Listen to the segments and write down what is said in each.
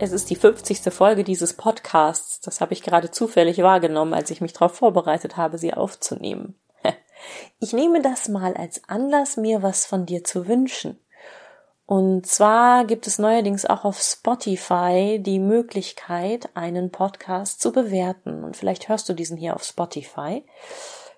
Es ist die 50. Folge dieses Podcasts. Das habe ich gerade zufällig wahrgenommen, als ich mich darauf vorbereitet habe, sie aufzunehmen. Ich nehme das mal als Anlass, mir was von dir zu wünschen. Und zwar gibt es neuerdings auch auf Spotify die Möglichkeit, einen Podcast zu bewerten. Und vielleicht hörst du diesen hier auf Spotify.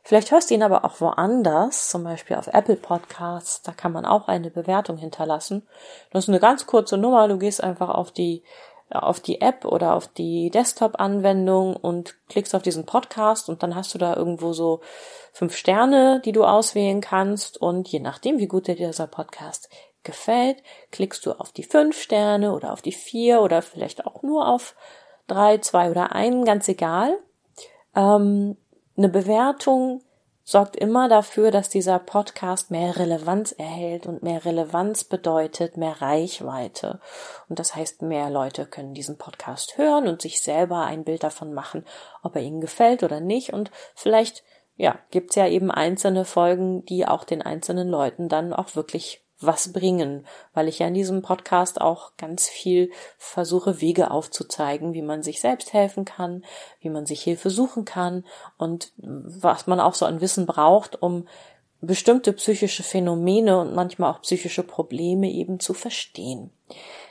Vielleicht hörst du ihn aber auch woanders, zum Beispiel auf Apple Podcasts, da kann man auch eine Bewertung hinterlassen. Das ist eine ganz kurze Nummer, du gehst einfach auf die auf die App oder auf die Desktop-Anwendung und klickst auf diesen Podcast und dann hast du da irgendwo so fünf Sterne, die du auswählen kannst und je nachdem, wie gut dir dieser Podcast gefällt, klickst du auf die fünf Sterne oder auf die vier oder vielleicht auch nur auf drei, zwei oder einen, ganz egal. Ähm, eine Bewertung sorgt immer dafür, dass dieser Podcast mehr Relevanz erhält und mehr Relevanz bedeutet mehr Reichweite. Und das heißt, mehr Leute können diesen Podcast hören und sich selber ein Bild davon machen, ob er ihnen gefällt oder nicht. Und vielleicht, ja, gibt's ja eben einzelne Folgen, die auch den einzelnen Leuten dann auch wirklich was bringen, weil ich ja in diesem Podcast auch ganz viel versuche, Wege aufzuzeigen, wie man sich selbst helfen kann, wie man sich Hilfe suchen kann und was man auch so an Wissen braucht, um bestimmte psychische Phänomene und manchmal auch psychische Probleme eben zu verstehen.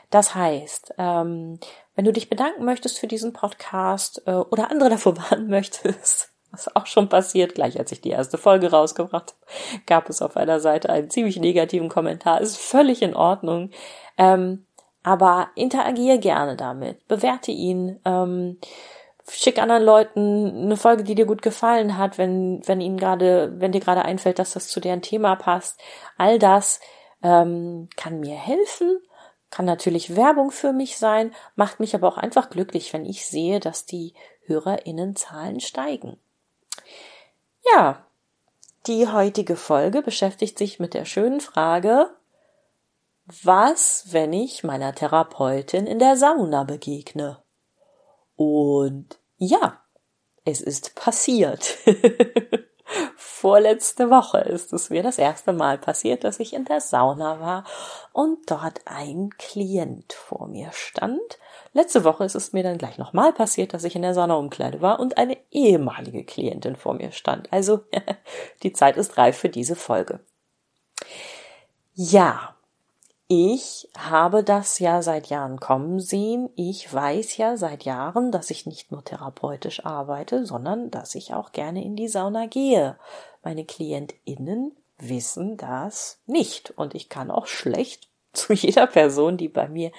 Das heißt, ähm, wenn du dich bedanken möchtest für diesen Podcast äh, oder andere davor warnen möchtest, was auch schon passiert, gleich als ich die erste Folge rausgebracht habe, gab es auf einer Seite einen ziemlich negativen Kommentar. Ist völlig in Ordnung. Ähm, aber interagiere gerne damit. Bewerte ihn. Ähm, schick anderen Leuten eine Folge, die dir gut gefallen hat, wenn, wenn ihnen gerade, wenn dir gerade einfällt, dass das zu deren Thema passt. All das ähm, kann mir helfen, kann natürlich Werbung für mich sein, macht mich aber auch einfach glücklich, wenn ich sehe, dass die HörerInnenzahlen steigen. Ja, die heutige Folge beschäftigt sich mit der schönen Frage, was, wenn ich meiner Therapeutin in der Sauna begegne? Und ja, es ist passiert. Vorletzte Woche ist es mir das erste Mal passiert, dass ich in der Sauna war und dort ein Klient vor mir stand, Letzte Woche ist es mir dann gleich nochmal passiert, dass ich in der Saunaumkleide war und eine ehemalige Klientin vor mir stand. Also die Zeit ist reif für diese Folge. Ja, ich habe das ja seit Jahren kommen sehen. Ich weiß ja seit Jahren, dass ich nicht nur therapeutisch arbeite, sondern dass ich auch gerne in die Sauna gehe. Meine KlientInnen wissen das nicht und ich kann auch schlecht zu jeder Person, die bei mir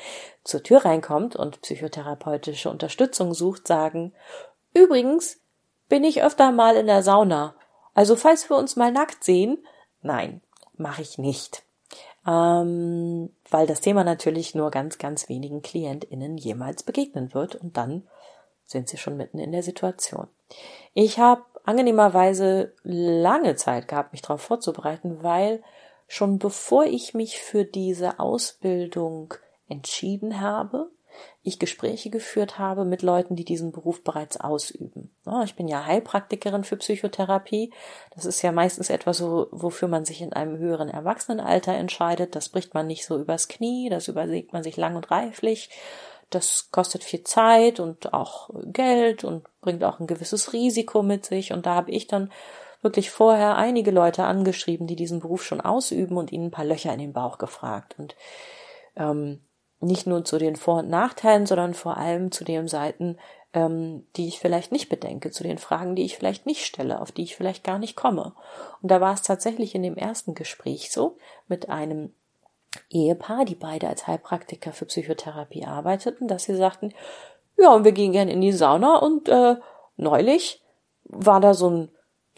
zur Tür reinkommt und psychotherapeutische Unterstützung sucht, sagen, übrigens bin ich öfter mal in der Sauna. Also falls wir uns mal nackt sehen, nein, mache ich nicht. Ähm, weil das Thema natürlich nur ganz, ganz wenigen KlientInnen jemals begegnen wird und dann sind sie schon mitten in der Situation. Ich habe angenehmerweise lange Zeit gehabt, mich darauf vorzubereiten, weil schon bevor ich mich für diese Ausbildung entschieden habe, ich Gespräche geführt habe mit Leuten, die diesen Beruf bereits ausüben. Ich bin ja Heilpraktikerin für Psychotherapie. Das ist ja meistens etwas, wofür man sich in einem höheren Erwachsenenalter entscheidet. Das bricht man nicht so übers Knie, das überlegt man sich lang und reiflich. Das kostet viel Zeit und auch Geld und bringt auch ein gewisses Risiko mit sich. Und da habe ich dann wirklich vorher einige Leute angeschrieben, die diesen Beruf schon ausüben und ihnen ein paar Löcher in den Bauch gefragt. Und ähm, nicht nur zu den Vor- und Nachteilen, sondern vor allem zu den Seiten, ähm, die ich vielleicht nicht bedenke, zu den Fragen, die ich vielleicht nicht stelle, auf die ich vielleicht gar nicht komme. Und da war es tatsächlich in dem ersten Gespräch so, mit einem Ehepaar, die beide als Heilpraktiker für Psychotherapie arbeiteten, dass sie sagten, ja, und wir gehen gerne in die Sauna und äh, neulich war da so ein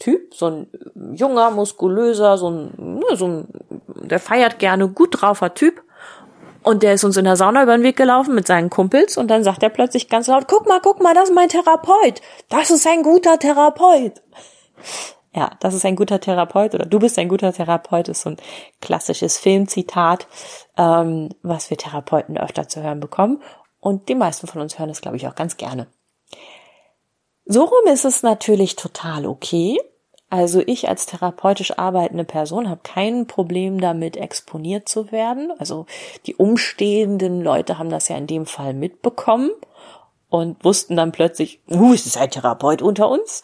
Typ, so ein junger, muskulöser, so ein, ne, so ein, der feiert gerne gut draufer Typ. Und der ist uns in der Sauna über den Weg gelaufen mit seinen Kumpels und dann sagt er plötzlich ganz laut, guck mal, guck mal, das ist mein Therapeut. Das ist ein guter Therapeut. Ja, das ist ein guter Therapeut oder du bist ein guter Therapeut ist so ein klassisches Filmzitat, ähm, was wir Therapeuten öfter zu hören bekommen. Und die meisten von uns hören es, glaube ich, auch ganz gerne. So rum ist es natürlich total okay. Also ich als therapeutisch arbeitende Person habe kein Problem damit, exponiert zu werden. Also die umstehenden Leute haben das ja in dem Fall mitbekommen und wussten dann plötzlich, uh, es ist ein Therapeut unter uns.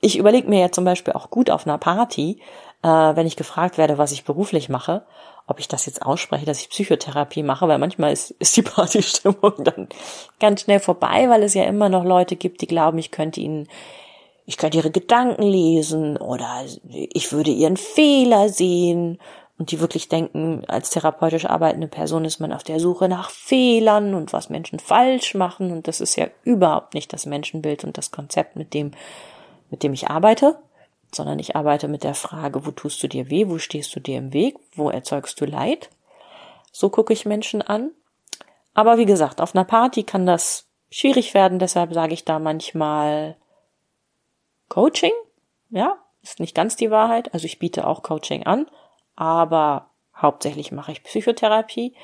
Ich überlege mir ja zum Beispiel auch gut auf einer Party, äh, wenn ich gefragt werde, was ich beruflich mache, ob ich das jetzt ausspreche, dass ich Psychotherapie mache, weil manchmal ist, ist die Partystimmung dann ganz schnell vorbei, weil es ja immer noch Leute gibt, die glauben, ich könnte ihnen, ich könnte ihre Gedanken lesen oder ich würde ihren Fehler sehen. Und die wirklich denken, als therapeutisch arbeitende Person ist man auf der Suche nach Fehlern und was Menschen falsch machen. Und das ist ja überhaupt nicht das Menschenbild und das Konzept, mit dem, mit dem ich arbeite sondern ich arbeite mit der Frage, wo tust du dir weh, wo stehst du dir im Weg, wo erzeugst du Leid. So gucke ich Menschen an. Aber wie gesagt, auf einer Party kann das schwierig werden, deshalb sage ich da manchmal Coaching. Ja, ist nicht ganz die Wahrheit. Also ich biete auch Coaching an, aber hauptsächlich mache ich Psychotherapie.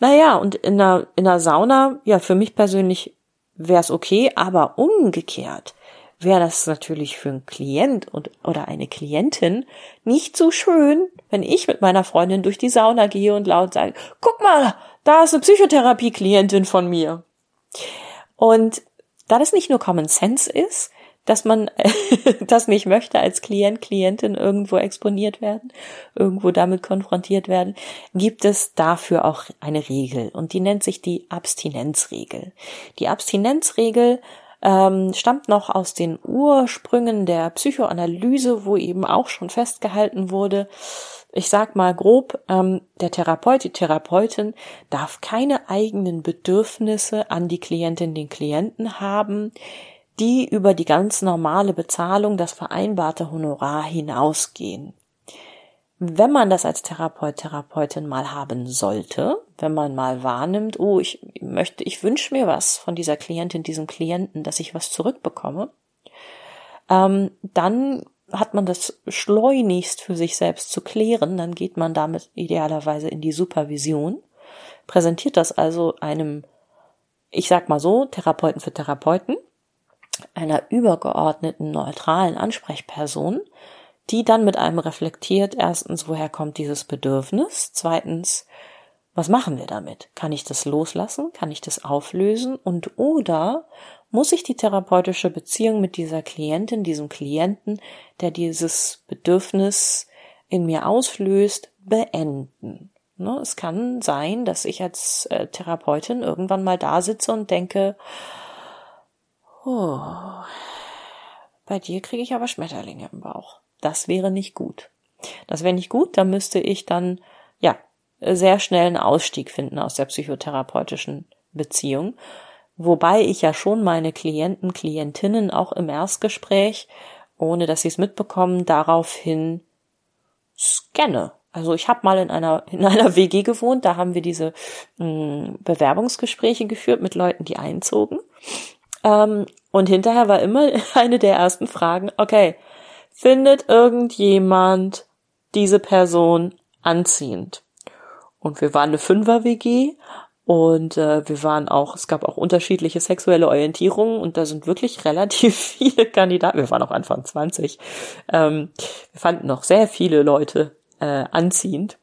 Naja, und in der, in der Sauna, ja, für mich persönlich wäre es okay, aber umgekehrt wäre das natürlich für einen Klient und, oder eine Klientin nicht so schön, wenn ich mit meiner Freundin durch die Sauna gehe und laut sage, guck mal, da ist eine Psychotherapie-Klientin von mir. Und da das nicht nur Common Sense ist, dass man das nicht möchte als Klient, Klientin irgendwo exponiert werden, irgendwo damit konfrontiert werden, gibt es dafür auch eine Regel und die nennt sich die Abstinenzregel. Die Abstinenzregel ähm, stammt noch aus den Ursprüngen der Psychoanalyse, wo eben auch schon festgehalten wurde, ich sag mal grob, ähm, der Therapeut, die Therapeutin darf keine eigenen Bedürfnisse an die Klientin, den Klienten haben, die über die ganz normale Bezahlung, das vereinbarte Honorar hinausgehen. Wenn man das als Therapeut, Therapeutin mal haben sollte, wenn man mal wahrnimmt, oh, ich möchte, ich wünsche mir was von dieser Klientin, diesem Klienten, dass ich was zurückbekomme, ähm, dann hat man das schleunigst für sich selbst zu klären, dann geht man damit idealerweise in die Supervision, präsentiert das also einem, ich sag mal so, Therapeuten für Therapeuten, einer übergeordneten neutralen Ansprechperson, die dann mit einem reflektiert, erstens, woher kommt dieses Bedürfnis? Zweitens, was machen wir damit? Kann ich das loslassen? Kann ich das auflösen? Und oder muss ich die therapeutische Beziehung mit dieser Klientin, diesem Klienten, der dieses Bedürfnis in mir auslöst, beenden? Ne, es kann sein, dass ich als äh, Therapeutin irgendwann mal da sitze und denke, oh, bei dir kriege ich aber Schmetterlinge im Bauch. Das wäre nicht gut. Das wäre nicht gut, da müsste ich dann, ja, sehr schnell einen Ausstieg finden aus der psychotherapeutischen Beziehung. Wobei ich ja schon meine Klienten, Klientinnen auch im Erstgespräch, ohne dass sie es mitbekommen, daraufhin scanne. Also ich habe mal in einer in einer WG gewohnt, da haben wir diese mh, hm, Bewerbungsgespräche geführt mit Leuten, die einzogen. Ähm, und hinterher war immer eine der ersten Fragen, okay, findet irgendjemand diese Person anziehend. Und wir waren eine Fünfer-WG und äh, wir waren auch, es gab auch unterschiedliche sexuelle Orientierungen und da sind wirklich relativ viele Kandidaten, wir waren auch Anfang 20, ähm, wir fanden noch sehr viele Leute äh, anziehend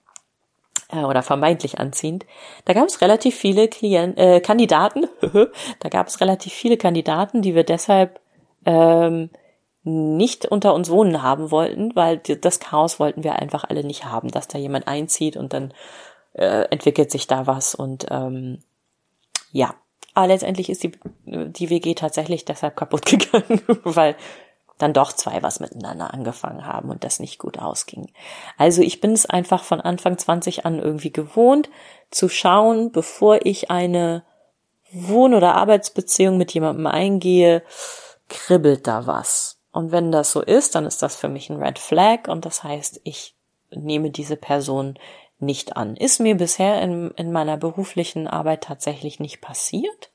äh, oder vermeintlich anziehend. Da gab es relativ viele Klient, äh, Kandidaten, da gab es relativ viele Kandidaten, die wir deshalb ähm, nicht unter uns wohnen haben wollten, weil das Chaos wollten wir einfach alle nicht haben, dass da jemand einzieht und dann äh, entwickelt sich da was und ähm, ja. Aber letztendlich ist die, die WG tatsächlich deshalb kaputt gegangen, weil dann doch zwei was miteinander angefangen haben und das nicht gut ausging. Also ich bin es einfach von Anfang 20 an irgendwie gewohnt, zu schauen, bevor ich eine Wohn- oder Arbeitsbeziehung mit jemandem eingehe, kribbelt da was. Und wenn das so ist, dann ist das für mich ein Red Flag und das heißt, ich nehme diese Person nicht an. Ist mir bisher in, in meiner beruflichen Arbeit tatsächlich nicht passiert,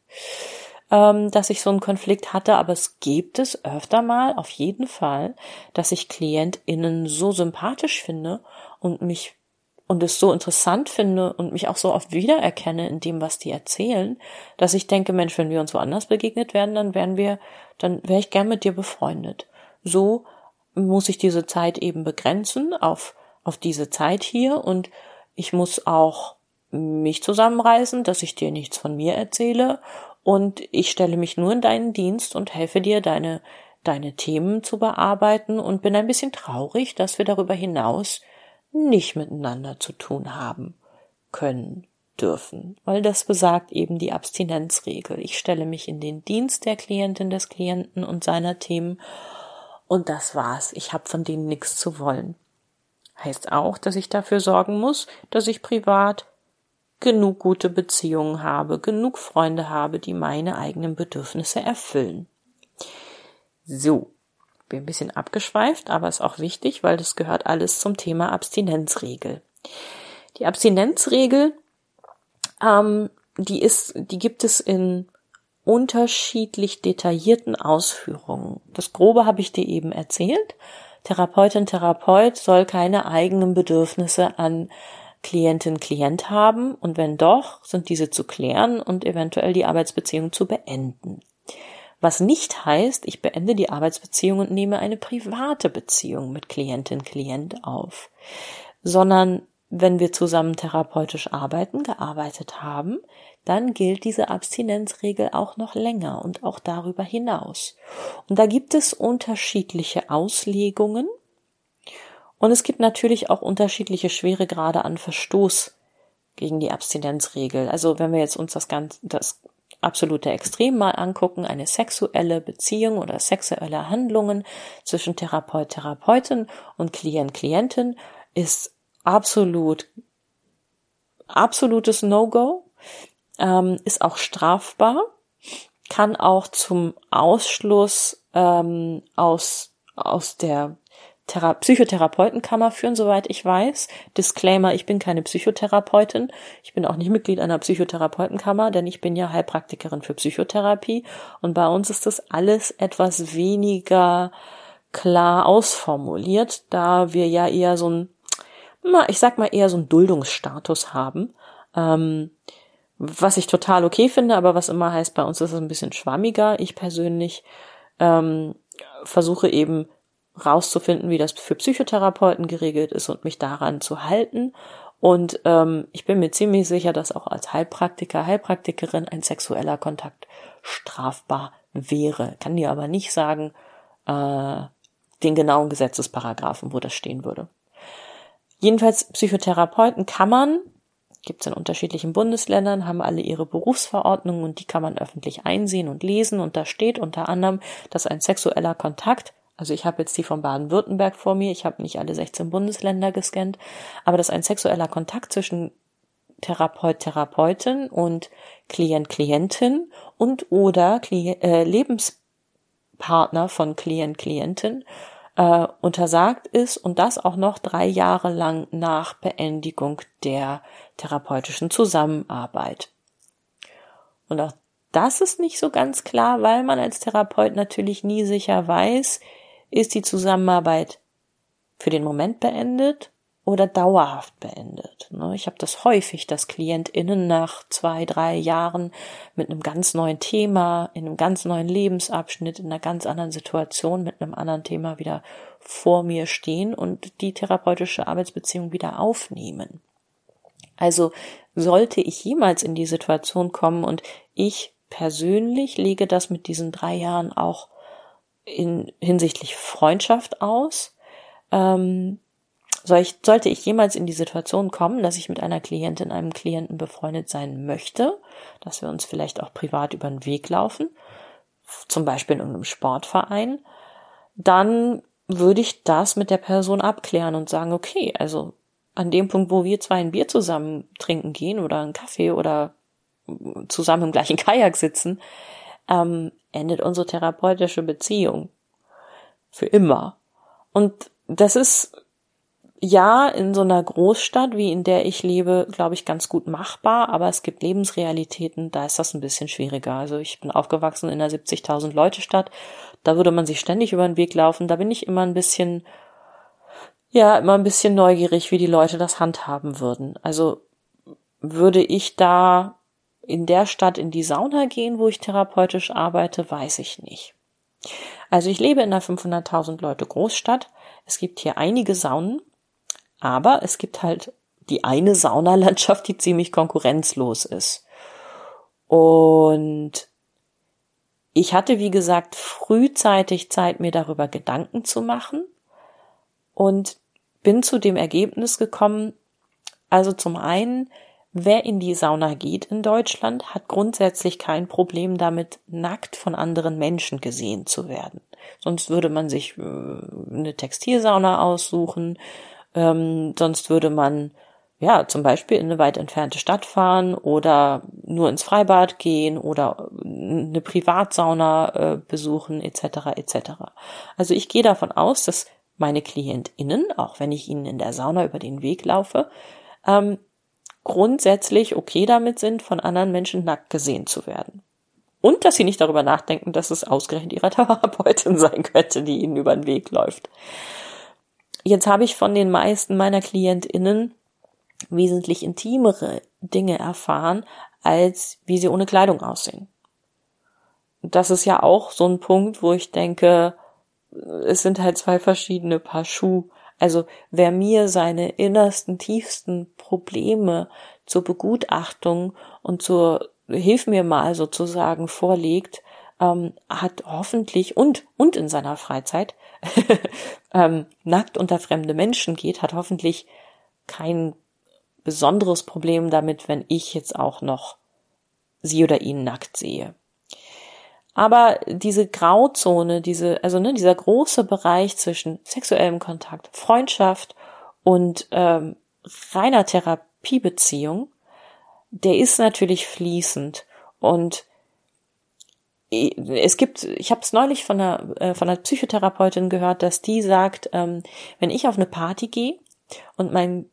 ähm, dass ich so einen Konflikt hatte, aber es gibt es öfter mal, auf jeden Fall, dass ich KlientInnen so sympathisch finde und mich und es so interessant finde und mich auch so oft wiedererkenne in dem, was die erzählen, dass ich denke, Mensch, wenn wir uns woanders begegnet werden, dann wären wir, dann wäre ich gern mit dir befreundet. So muss ich diese Zeit eben begrenzen auf, auf diese Zeit hier und ich muss auch mich zusammenreißen, dass ich dir nichts von mir erzähle und ich stelle mich nur in deinen Dienst und helfe dir, deine, deine Themen zu bearbeiten und bin ein bisschen traurig, dass wir darüber hinaus nicht miteinander zu tun haben können dürfen, weil das besagt eben die Abstinenzregel. Ich stelle mich in den Dienst der Klientin, des Klienten und seiner Themen und das war's. Ich habe von denen nichts zu wollen. Heißt auch, dass ich dafür sorgen muss, dass ich privat genug gute Beziehungen habe, genug Freunde habe, die meine eigenen Bedürfnisse erfüllen. So, bin ein bisschen abgeschweift, aber ist auch wichtig, weil das gehört alles zum Thema Abstinenzregel. Die Abstinenzregel, ähm, die ist, die gibt es in unterschiedlich detaillierten Ausführungen. Das Grobe habe ich dir eben erzählt. Therapeutin, Therapeut soll keine eigenen Bedürfnisse an Klientin, Klient haben und wenn doch, sind diese zu klären und eventuell die Arbeitsbeziehung zu beenden. Was nicht heißt, ich beende die Arbeitsbeziehung und nehme eine private Beziehung mit Klientin, Klient auf, sondern wenn wir zusammen therapeutisch arbeiten, gearbeitet haben, dann gilt diese Abstinenzregel auch noch länger und auch darüber hinaus. Und da gibt es unterschiedliche Auslegungen und es gibt natürlich auch unterschiedliche Schweregrade an Verstoß gegen die Abstinenzregel. Also wenn wir jetzt uns das ganze, das absolute Extrem mal angucken, eine sexuelle Beziehung oder sexuelle Handlungen zwischen Therapeut, Therapeutin und Klient, Klientin ist absolut, absolutes No-Go, ähm, ist auch strafbar, kann auch zum Ausschluss ähm, aus, aus der Thera Psychotherapeutenkammer führen, soweit ich weiß. Disclaimer, ich bin keine Psychotherapeutin. Ich bin auch nicht Mitglied einer Psychotherapeutenkammer, denn ich bin ja Heilpraktikerin für Psychotherapie. Und bei uns ist das alles etwas weniger klar ausformuliert, da wir ja eher so ein, ich sag mal eher so ein Duldungsstatus haben. Ähm, was ich total okay finde, aber was immer heißt, bei uns ist es ein bisschen schwammiger. Ich persönlich ähm, versuche eben rauszufinden, wie das für Psychotherapeuten geregelt ist und mich daran zu halten. Und ähm, ich bin mir ziemlich sicher, dass auch als Heilpraktiker, Heilpraktikerin ein sexueller Kontakt strafbar wäre. Kann dir aber nicht sagen, äh, den genauen Gesetzesparagraphen, wo das stehen würde. Jedenfalls Psychotherapeuten kann man, gibt es in unterschiedlichen Bundesländern, haben alle ihre Berufsverordnungen und die kann man öffentlich einsehen und lesen. Und da steht unter anderem, dass ein sexueller Kontakt also ich habe jetzt die von Baden-Württemberg vor mir, ich habe nicht alle 16 Bundesländer gescannt, aber dass ein sexueller Kontakt zwischen Therapeut, Therapeutin und Klient, Klientin und oder Klient, äh, Lebenspartner von Klient, Klientin äh, untersagt ist und das auch noch drei Jahre lang nach Beendigung der therapeutischen Zusammenarbeit. Und auch das ist nicht so ganz klar, weil man als Therapeut natürlich nie sicher weiß, ist die Zusammenarbeit für den Moment beendet oder dauerhaft beendet. Ne? Ich habe das häufig, dass KlientInnen nach zwei, drei Jahren mit einem ganz neuen Thema, in einem ganz neuen Lebensabschnitt, in einer ganz anderen Situation, mit einem anderen Thema wieder vor mir stehen und die therapeutische Arbeitsbeziehung wieder aufnehmen. Also sollte ich jemals in die Situation kommen und ich persönlich lege das mit diesen drei Jahren auch in hinsichtlich Freundschaft aus. Ähm, soll ich, sollte ich jemals in die Situation kommen, dass ich mit einer Klientin, einem Klienten befreundet sein möchte, dass wir uns vielleicht auch privat über den Weg laufen, zum Beispiel in irgendeinem Sportverein, dann würde ich das mit der Person abklären und sagen, okay, also an dem Punkt, wo wir zwei ein Bier zusammen trinken gehen oder einen Kaffee oder zusammen im gleichen Kajak sitzen, ähm, endet unsere therapeutische Beziehung. Für immer. Und das ist ja, in so einer Großstadt, wie in der ich lebe, glaube ich, ganz gut machbar, aber es gibt Lebensrealitäten, da ist das ein bisschen schwieriger. Also ich bin aufgewachsen in einer 70.000 Leute Stadt, da würde man sich ständig über den Weg laufen, da bin ich immer ein bisschen, ja, immer ein bisschen neugierig, wie die Leute das handhaben würden. Also würde ich da in der Stadt in die Sauna gehen, wo ich therapeutisch arbeite, weiß ich nicht. Also ich lebe in einer 500.000 Leute Großstadt. Es gibt hier einige Saunen, aber es gibt halt die eine Saunalandschaft, die ziemlich konkurrenzlos ist. Und ich hatte, wie gesagt, frühzeitig Zeit, mir darüber Gedanken zu machen und bin zu dem Ergebnis gekommen, also zum einen, wer in die Sauna geht in Deutschland, hat grundsätzlich kein Problem damit, nackt von anderen Menschen gesehen zu werden. Sonst würde man sich äh, eine Textilsauna aussuchen ähm, sonst würde man ja zum Beispiel in eine weit entfernte Stadt fahren oder nur ins Freibad gehen oder eine Privatsauna äh, besuchen etc. etc. Also ich gehe davon aus, dass meine KlientInnen, auch wenn ich ihnen in der Sauna über den Weg laufe, ähm, grundsätzlich okay damit sind, von anderen Menschen nackt gesehen zu werden. Und dass sie nicht darüber nachdenken, dass es ausgerechnet ihre Therapeutin sein könnte, die ihnen über den Weg läuft. Jetzt habe ich von den meisten meiner KlientInnen wesentlich intimere Dinge erfahren, als wie sie ohne Kleidung aussehen. Das ist ja auch so ein Punkt, wo ich denke, es sind halt zwei verschiedene Paar Schuh. Also wer mir seine innersten, tiefsten Probleme zur Begutachtung und zur Hilf mir mal sozusagen vorlegt, ähm, hat hoffentlich und und in seiner Freizeit ähm, nackt unter fremde Menschen geht, hat hoffentlich kein besonderes Problem damit, wenn ich jetzt auch noch sie oder ihn nackt sehe. Aber diese Grauzone, diese, also ne, dieser große Bereich zwischen sexuellem Kontakt, Freundschaft und ähm, reiner Therapiebeziehung, der ist natürlich fließend. Und es gibt, ich habe es neulich von einer, äh, von einer Psychotherapeutin gehört, dass die sagt, ähm, wenn ich auf eine Party gehe und mein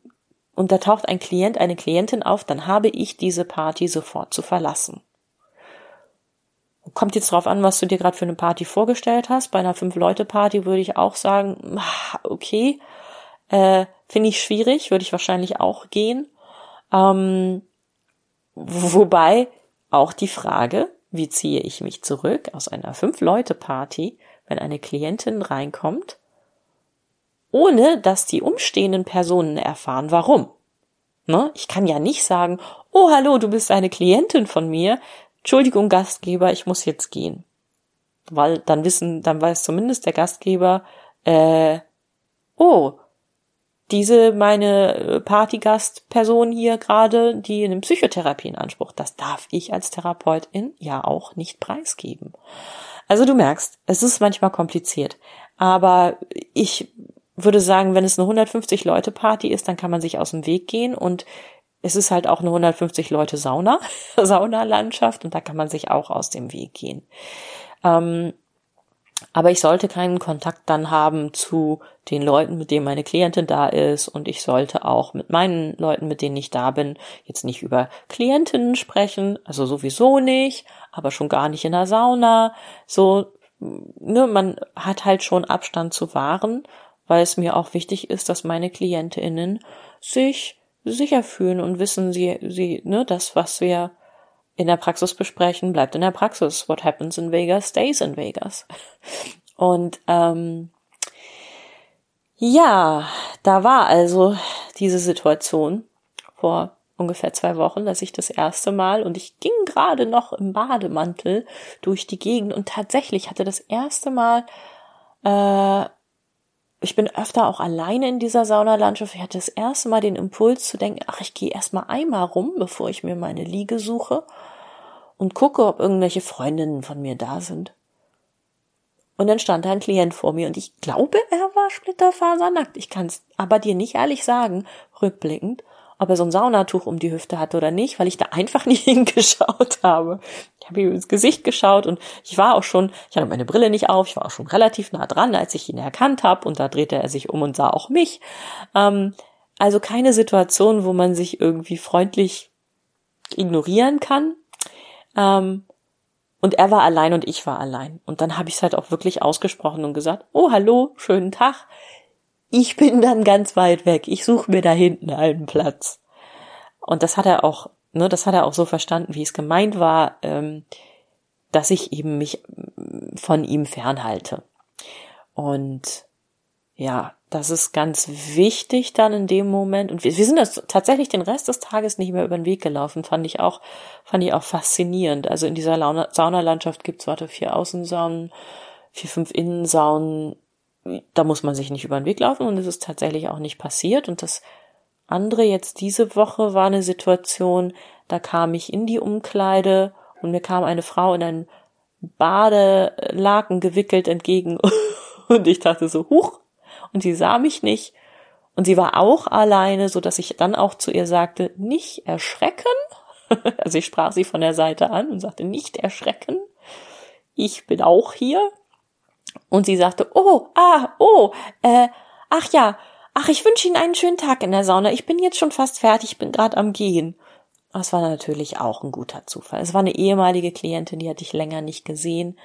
und da taucht ein Klient, eine Klientin auf, dann habe ich diese Party sofort zu verlassen. Kommt jetzt drauf an, was du dir gerade für eine Party vorgestellt hast. Bei einer Fünf-Leute-Party würde ich auch sagen, ah, okay, äh, finde ich schwierig, würde ich wahrscheinlich auch gehen. Ähm, wobei auch die Frage, wie ziehe ich mich zurück aus einer Fünf-Leute-Party, wenn eine Klientin reinkommt, ohne dass die umstehenden Personen erfahren, warum? Ne? Ich kann ja nicht sagen, oh hallo, du bist eine Klientin von mir, Entschuldigung, Gastgeber, ich muss jetzt gehen. Weil dann wissen, dann weiß zumindest der Gastgeber, äh, oh, diese meine äh, Partygastperson hier gerade, die eine Psychotherapie in Anspruch, das darf ich als Therapeutin ja auch nicht preisgeben. Also du merkst, es ist manchmal kompliziert, aber ich würde sagen, wenn es eine 150 Leute Party ist, dann kann man sich aus dem Weg gehen und es ist halt auch eine 150 Leute Sauna, Saunalandschaft und da kann man sich auch aus dem Weg gehen. Ähm, aber ich sollte keinen Kontakt dann haben zu den Leuten, mit denen meine Klientin da ist. Und ich sollte auch mit meinen Leuten, mit denen ich da bin, jetzt nicht über Klientinnen sprechen. Also sowieso nicht, aber schon gar nicht in der Sauna. So, ne, man hat halt schon Abstand zu wahren, weil es mir auch wichtig ist, dass meine Klientinnen sich sicher fühlen und wissen, sie, sie, ne, das, was wir in der Praxis besprechen, bleibt in der Praxis. What happens in Vegas stays in Vegas. Und ähm, ja, da war also diese Situation vor ungefähr zwei Wochen, dass ich das erste Mal und ich ging gerade noch im Bademantel durch die Gegend und tatsächlich hatte das erste Mal, äh, ich bin öfter auch alleine in dieser Saunalandschaft, ich hatte das erste Mal den Impuls zu denken, ach, ich gehe erstmal einmal rum, bevor ich mir meine Liege suche und gucke, ob irgendwelche Freundinnen von mir da sind. Und dann stand da ein Klient vor mir und ich glaube, er war splitterfasernackt. Ich kann es aber dir nicht ehrlich sagen, rückblickend, ob er so ein Saunatuch um die Hüfte hatte oder nicht, weil ich da einfach nicht hingeschaut habe. Ich habe ihm ins Gesicht geschaut und ich war auch schon, ich hatte meine Brille nicht auf, ich war auch schon relativ nah dran, als ich ihn erkannt habe und da drehte er sich um und sah auch mich. Ähm, also keine Situation, wo man sich irgendwie freundlich ignorieren kann. Ähm, und er war allein und ich war allein. Und dann habe ich es halt auch wirklich ausgesprochen und gesagt, oh hallo, schönen Tag. Ich bin dann ganz weit weg. Ich suche mir da hinten einen Platz. Und das hat er auch, ne, das hat er auch so verstanden, wie es gemeint war, ähm, dass ich eben mich von ihm fernhalte. Und ja, das ist ganz wichtig dann in dem Moment. Und wir, wir sind das tatsächlich den Rest des Tages nicht mehr über den Weg gelaufen. Fand ich auch, fand ich auch faszinierend. Also in dieser Saunalandschaft gibt's warte, vier Außensaunen, vier, fünf Innensaunen. Da muss man sich nicht über den Weg laufen und es ist tatsächlich auch nicht passiert. Und das andere jetzt diese Woche war eine Situation, da kam ich in die Umkleide und mir kam eine Frau in ein Badelaken gewickelt entgegen und ich dachte so, huch, und sie sah mich nicht und sie war auch alleine, so dass ich dann auch zu ihr sagte, nicht erschrecken. Also ich sprach sie von der Seite an und sagte, nicht erschrecken. Ich bin auch hier. Und sie sagte, oh, ah, oh, äh, ach ja, ach, ich wünsche Ihnen einen schönen Tag in der Sauna. Ich bin jetzt schon fast fertig, ich bin gerade am Gehen. Das war natürlich auch ein guter Zufall. Es war eine ehemalige Klientin, die hatte ich länger nicht gesehen.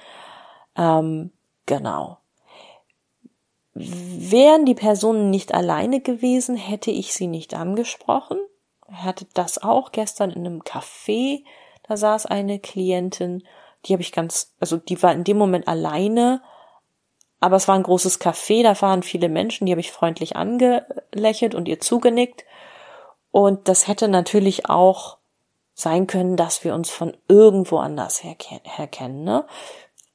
Ähm, genau. Wären die Personen nicht alleine gewesen, hätte ich sie nicht angesprochen. Er hatte das auch gestern in einem Café. Da saß eine Klientin, die habe ich ganz, also die war in dem Moment alleine, aber es war ein großes Café, da waren viele Menschen, die habe ich freundlich angelächelt und ihr zugenickt. Und das hätte natürlich auch sein können, dass wir uns von irgendwo anders her, her kennen. Ne?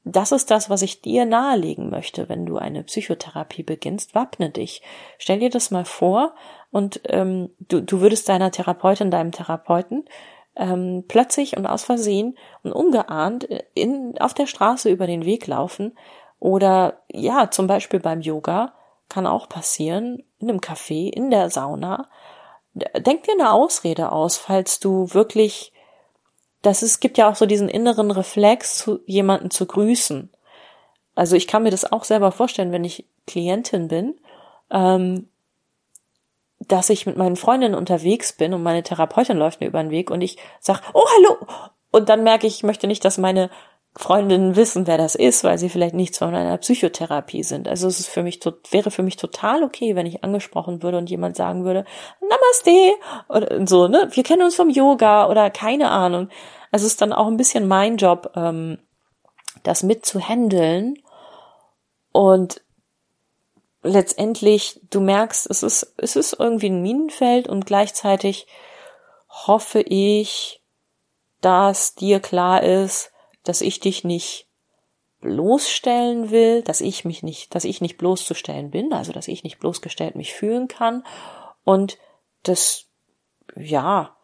Das ist das, was ich dir nahelegen möchte, wenn du eine Psychotherapie beginnst. Wappne dich. Stell dir das mal vor und ähm, du, du würdest deiner Therapeutin, deinem Therapeuten ähm, plötzlich und aus Versehen und ungeahnt in, auf der Straße über den Weg laufen oder ja, zum Beispiel beim Yoga kann auch passieren, in einem Café, in der Sauna. Denk dir eine Ausrede aus, falls du wirklich das ist, gibt ja auch so diesen inneren Reflex, zu jemanden zu grüßen. Also ich kann mir das auch selber vorstellen, wenn ich Klientin bin, ähm, dass ich mit meinen Freundinnen unterwegs bin und meine Therapeutin läuft mir über den Weg und ich sag, oh hallo, und dann merke ich, ich möchte nicht, dass meine Freundinnen wissen, wer das ist, weil sie vielleicht nichts von einer Psychotherapie sind. Also es ist für mich wäre für mich total okay, wenn ich angesprochen würde und jemand sagen würde, Namaste oder so, ne? Wir kennen uns vom Yoga oder keine Ahnung. Also es ist dann auch ein bisschen mein Job, ähm, das mit und letztendlich du merkst, es ist es ist irgendwie ein Minenfeld und gleichzeitig hoffe ich, dass dir klar ist, dass ich dich nicht bloßstellen will, dass ich mich nicht, dass ich nicht bloßzustellen bin, also dass ich nicht bloßgestellt mich fühlen kann und das, ja,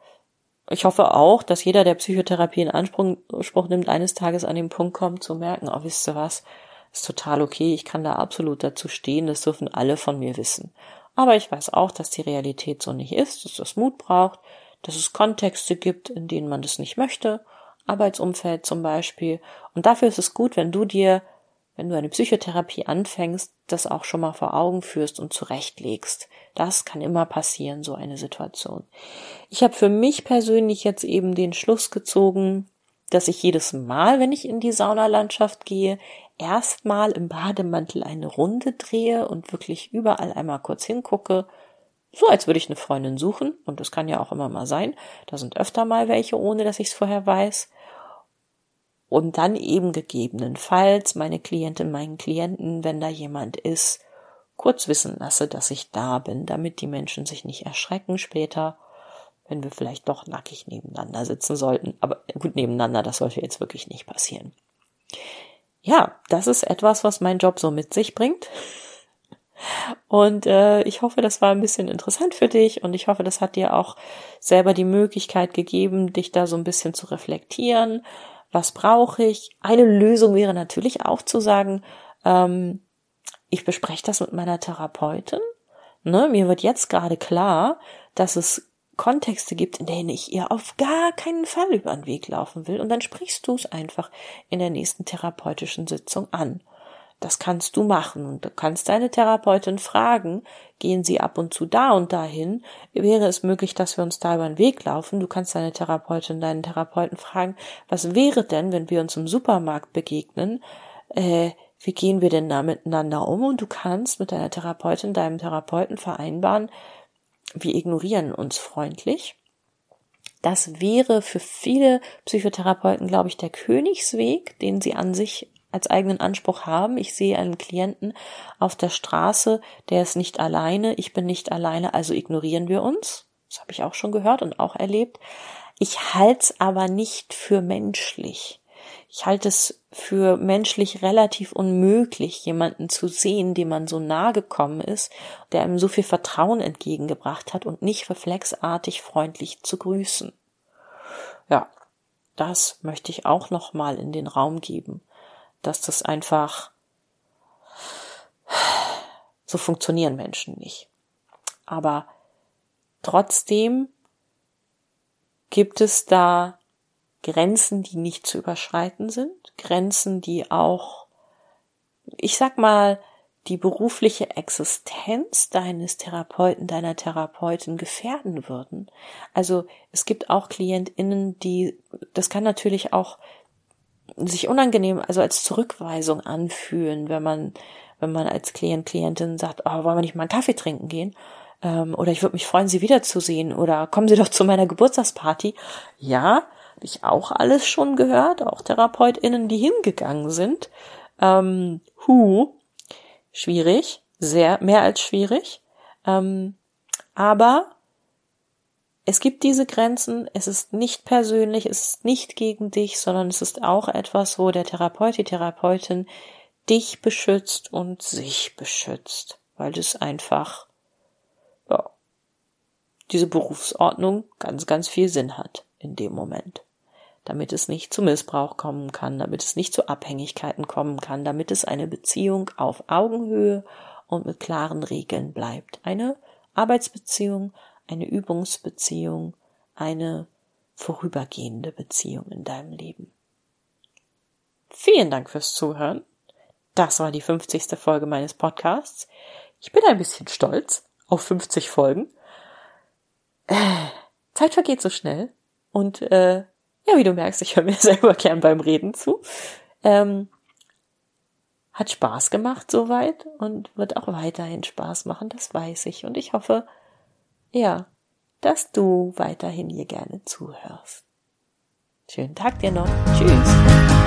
ich hoffe auch, dass jeder, der Psychotherapie in Anspruch nimmt, eines Tages an den Punkt kommt zu merken, oh, wisst ihr was, ist total okay, ich kann da absolut dazu stehen, das dürfen alle von mir wissen. Aber ich weiß auch, dass die Realität so nicht ist, dass das Mut braucht, dass es Kontexte gibt, in denen man das nicht möchte Arbeitsumfeld zum Beispiel. Und dafür ist es gut, wenn du dir, wenn du eine Psychotherapie anfängst, das auch schon mal vor Augen führst und zurechtlegst. Das kann immer passieren, so eine Situation. Ich habe für mich persönlich jetzt eben den Schluss gezogen, dass ich jedes Mal, wenn ich in die Saunalandschaft gehe, erstmal im Bademantel eine Runde drehe und wirklich überall einmal kurz hingucke, so als würde ich eine Freundin suchen, und das kann ja auch immer mal sein, da sind öfter mal welche, ohne dass ich es vorher weiß. Und dann eben gegebenenfalls meine Klientin, meinen Klienten, wenn da jemand ist, kurz wissen lasse, dass ich da bin, damit die Menschen sich nicht erschrecken später, wenn wir vielleicht doch nackig nebeneinander sitzen sollten. Aber gut, nebeneinander, das sollte jetzt wirklich nicht passieren. Ja, das ist etwas, was mein Job so mit sich bringt. Und äh, ich hoffe, das war ein bisschen interessant für dich und ich hoffe, das hat dir auch selber die Möglichkeit gegeben, dich da so ein bisschen zu reflektieren. Was brauche ich? Eine Lösung wäre natürlich auch zu sagen, ähm, ich bespreche das mit meiner Therapeutin. Ne? Mir wird jetzt gerade klar, dass es Kontexte gibt, in denen ich ihr auf gar keinen Fall über den Weg laufen will, und dann sprichst du es einfach in der nächsten therapeutischen Sitzung an. Das kannst du machen und du kannst deine Therapeutin fragen, gehen sie ab und zu da und dahin? Wäre es möglich, dass wir uns da über den Weg laufen? Du kannst deine Therapeutin, deinen Therapeuten fragen, was wäre denn, wenn wir uns im Supermarkt begegnen? Äh, wie gehen wir denn da miteinander um? Und du kannst mit deiner Therapeutin, deinem Therapeuten vereinbaren, wir ignorieren uns freundlich. Das wäre für viele Psychotherapeuten, glaube ich, der Königsweg, den sie an sich als eigenen Anspruch haben. Ich sehe einen Klienten auf der Straße, der ist nicht alleine, ich bin nicht alleine, also ignorieren wir uns. Das habe ich auch schon gehört und auch erlebt. Ich halte es aber nicht für menschlich. Ich halte es für menschlich relativ unmöglich, jemanden zu sehen, dem man so nahe gekommen ist, der einem so viel Vertrauen entgegengebracht hat und nicht reflexartig freundlich zu grüßen. Ja, das möchte ich auch noch mal in den Raum geben, dass das einfach so funktionieren Menschen nicht. Aber trotzdem gibt es da Grenzen, die nicht zu überschreiten sind, Grenzen, die auch, ich sag mal, die berufliche Existenz deines Therapeuten, deiner Therapeutin gefährden würden. Also es gibt auch KlientInnen, die, das kann natürlich auch sich unangenehm, also als Zurückweisung anfühlen, wenn man, wenn man als Klient, Klientin sagt, oh, wollen wir nicht mal einen Kaffee trinken gehen? Ähm, oder ich würde mich freuen, Sie wiederzusehen. Oder kommen Sie doch zu meiner Geburtstagsparty. Ja, habe ich auch alles schon gehört, auch TherapeutInnen, die hingegangen sind. Ähm, hu, schwierig, sehr, mehr als schwierig. Ähm, aber es gibt diese Grenzen, es ist nicht persönlich, es ist nicht gegen dich, sondern es ist auch etwas, wo der Therapeut, die Therapeutin dich beschützt und sich beschützt, weil das einfach, ja, diese Berufsordnung ganz, ganz viel Sinn hat in dem Moment damit es nicht zu Missbrauch kommen kann, damit es nicht zu Abhängigkeiten kommen kann, damit es eine Beziehung auf Augenhöhe und mit klaren Regeln bleibt. Eine Arbeitsbeziehung, eine Übungsbeziehung, eine vorübergehende Beziehung in deinem Leben. Vielen Dank fürs Zuhören. Das war die 50. Folge meines Podcasts. Ich bin ein bisschen stolz auf 50 Folgen. Äh, Zeit vergeht so schnell und äh, ja, wie du merkst, ich höre mir selber gern beim Reden zu. Ähm, hat Spaß gemacht soweit und wird auch weiterhin Spaß machen, das weiß ich. Und ich hoffe, ja, dass du weiterhin hier gerne zuhörst. Schönen Tag dir noch. Tschüss.